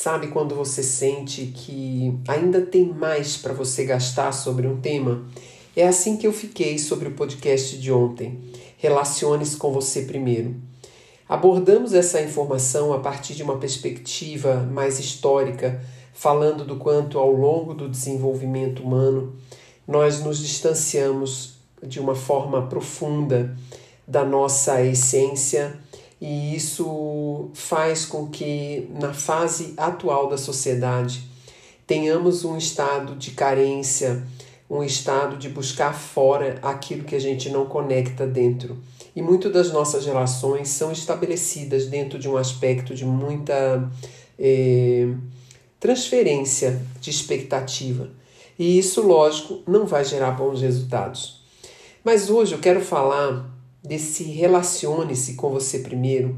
Sabe quando você sente que ainda tem mais para você gastar sobre um tema? É assim que eu fiquei sobre o podcast de ontem. Relacione-se com você primeiro. Abordamos essa informação a partir de uma perspectiva mais histórica, falando do quanto ao longo do desenvolvimento humano nós nos distanciamos de uma forma profunda da nossa essência e isso faz com que, na fase atual da sociedade, tenhamos um estado de carência, um estado de buscar fora aquilo que a gente não conecta dentro. E muitas das nossas relações são estabelecidas dentro de um aspecto de muita eh, transferência de expectativa. E isso, lógico, não vai gerar bons resultados. Mas hoje eu quero falar desse relacione-se com você primeiro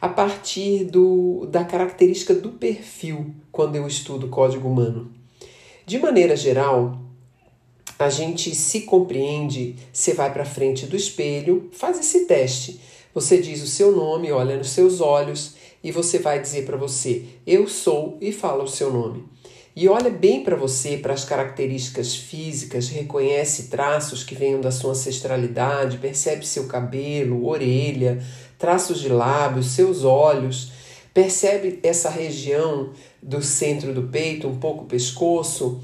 a partir do, da característica do perfil quando eu estudo código humano. De maneira geral, a gente se compreende, você vai para frente do espelho, faz esse teste. Você diz o seu nome, olha nos seus olhos e você vai dizer para você: Eu sou e fala o seu nome. E olha bem para você, para as características físicas, reconhece traços que venham da sua ancestralidade, percebe seu cabelo, orelha, traços de lábios, seus olhos, percebe essa região do centro do peito, um pouco o pescoço,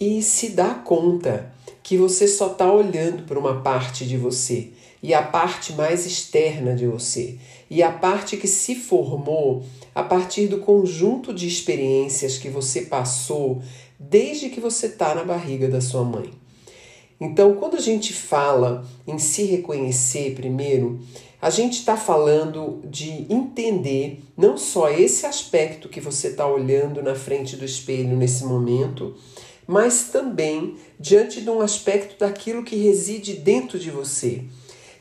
e se dá conta que você só está olhando para uma parte de você e a parte mais externa de você e a parte que se formou a partir do conjunto de experiências que você passou desde que você está na barriga da sua mãe. Então, quando a gente fala em se reconhecer primeiro, a gente está falando de entender não só esse aspecto que você está olhando na frente do espelho nesse momento, mas também diante de um aspecto daquilo que reside dentro de você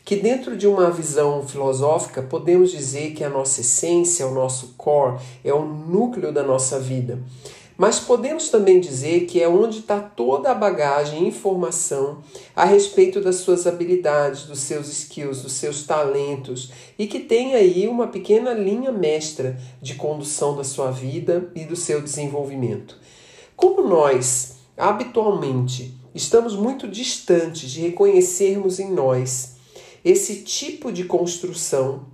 que dentro de uma visão filosófica podemos dizer que a nossa essência, o nosso core, é o núcleo da nossa vida. Mas podemos também dizer que é onde está toda a bagagem e informação a respeito das suas habilidades, dos seus skills, dos seus talentos e que tem aí uma pequena linha mestra de condução da sua vida e do seu desenvolvimento. Como nós, habitualmente, estamos muito distantes de reconhecermos em nós esse tipo de construção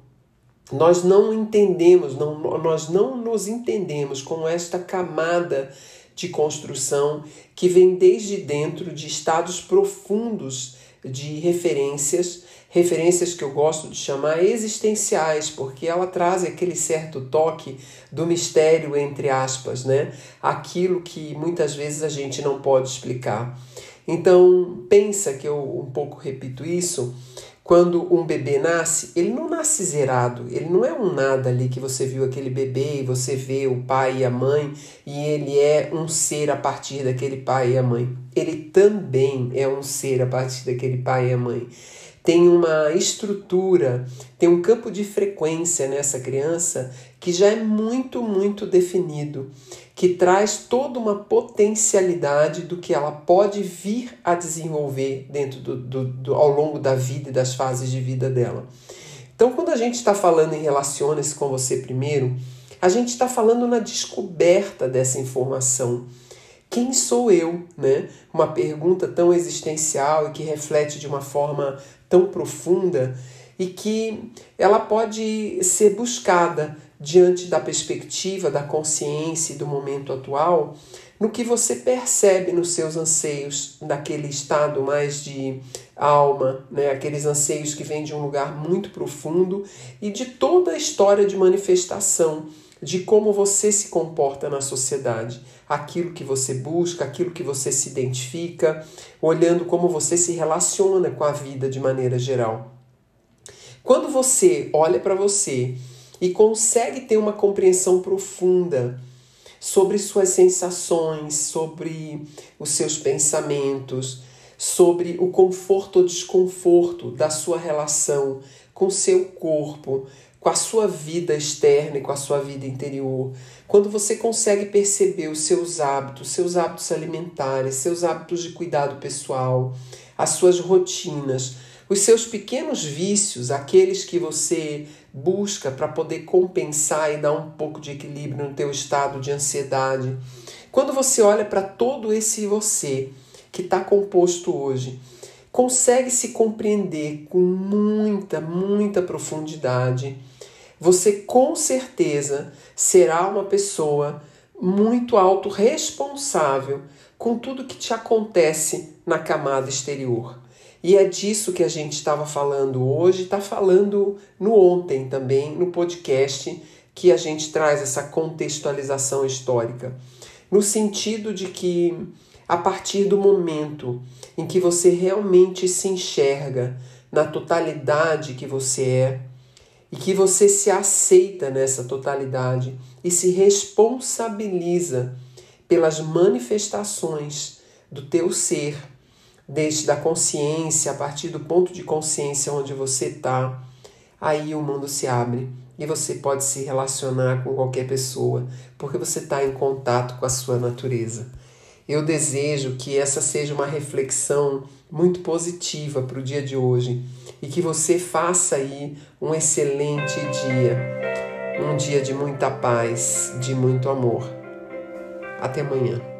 nós não entendemos, não, nós não nos entendemos com esta camada de construção que vem desde dentro de estados profundos de referências, referências que eu gosto de chamar existenciais, porque ela traz aquele certo toque do mistério, entre aspas, né? Aquilo que muitas vezes a gente não pode explicar. Então, pensa que eu um pouco repito isso, quando um bebê nasce, ele não nasce zerado, ele não é um nada ali que você viu aquele bebê e você vê o pai e a mãe e ele é um ser a partir daquele pai e a mãe. Ele também é um ser a partir daquele pai e a mãe. Tem uma estrutura, tem um campo de frequência nessa criança que já é muito, muito definido, que traz toda uma potencialidade do que ela pode vir a desenvolver dentro do, do, do ao longo da vida e das fases de vida dela. Então, quando a gente está falando em relacione-se com você primeiro, a gente está falando na descoberta dessa informação. Quem sou eu? Né? Uma pergunta tão existencial e que reflete de uma forma tão profunda e que ela pode ser buscada diante da perspectiva da consciência e do momento atual, no que você percebe nos seus anseios, daquele estado mais de alma, né? aqueles anseios que vêm de um lugar muito profundo e de toda a história de manifestação de como você se comporta na sociedade, aquilo que você busca, aquilo que você se identifica, olhando como você se relaciona com a vida de maneira geral. Quando você olha para você e consegue ter uma compreensão profunda sobre suas sensações, sobre os seus pensamentos, sobre o conforto ou desconforto da sua relação com seu corpo, com a sua vida externa e com a sua vida interior. Quando você consegue perceber os seus hábitos, seus hábitos alimentares, seus hábitos de cuidado pessoal, as suas rotinas, os seus pequenos vícios, aqueles que você busca para poder compensar e dar um pouco de equilíbrio no teu estado de ansiedade. Quando você olha para todo esse você que está composto hoje consegue se compreender com muita, muita profundidade, você com certeza será uma pessoa muito autorresponsável com tudo que te acontece na camada exterior. E é disso que a gente estava falando hoje, está falando no ontem também, no podcast, que a gente traz essa contextualização histórica. No sentido de que a partir do momento em que você realmente se enxerga na totalidade que você é e que você se aceita nessa totalidade e se responsabiliza pelas manifestações do teu ser, desde da consciência, a partir do ponto de consciência onde você está, aí o mundo se abre e você pode se relacionar com qualquer pessoa, porque você está em contato com a sua natureza. Eu desejo que essa seja uma reflexão muito positiva para o dia de hoje e que você faça aí um excelente dia, um dia de muita paz, de muito amor. Até amanhã.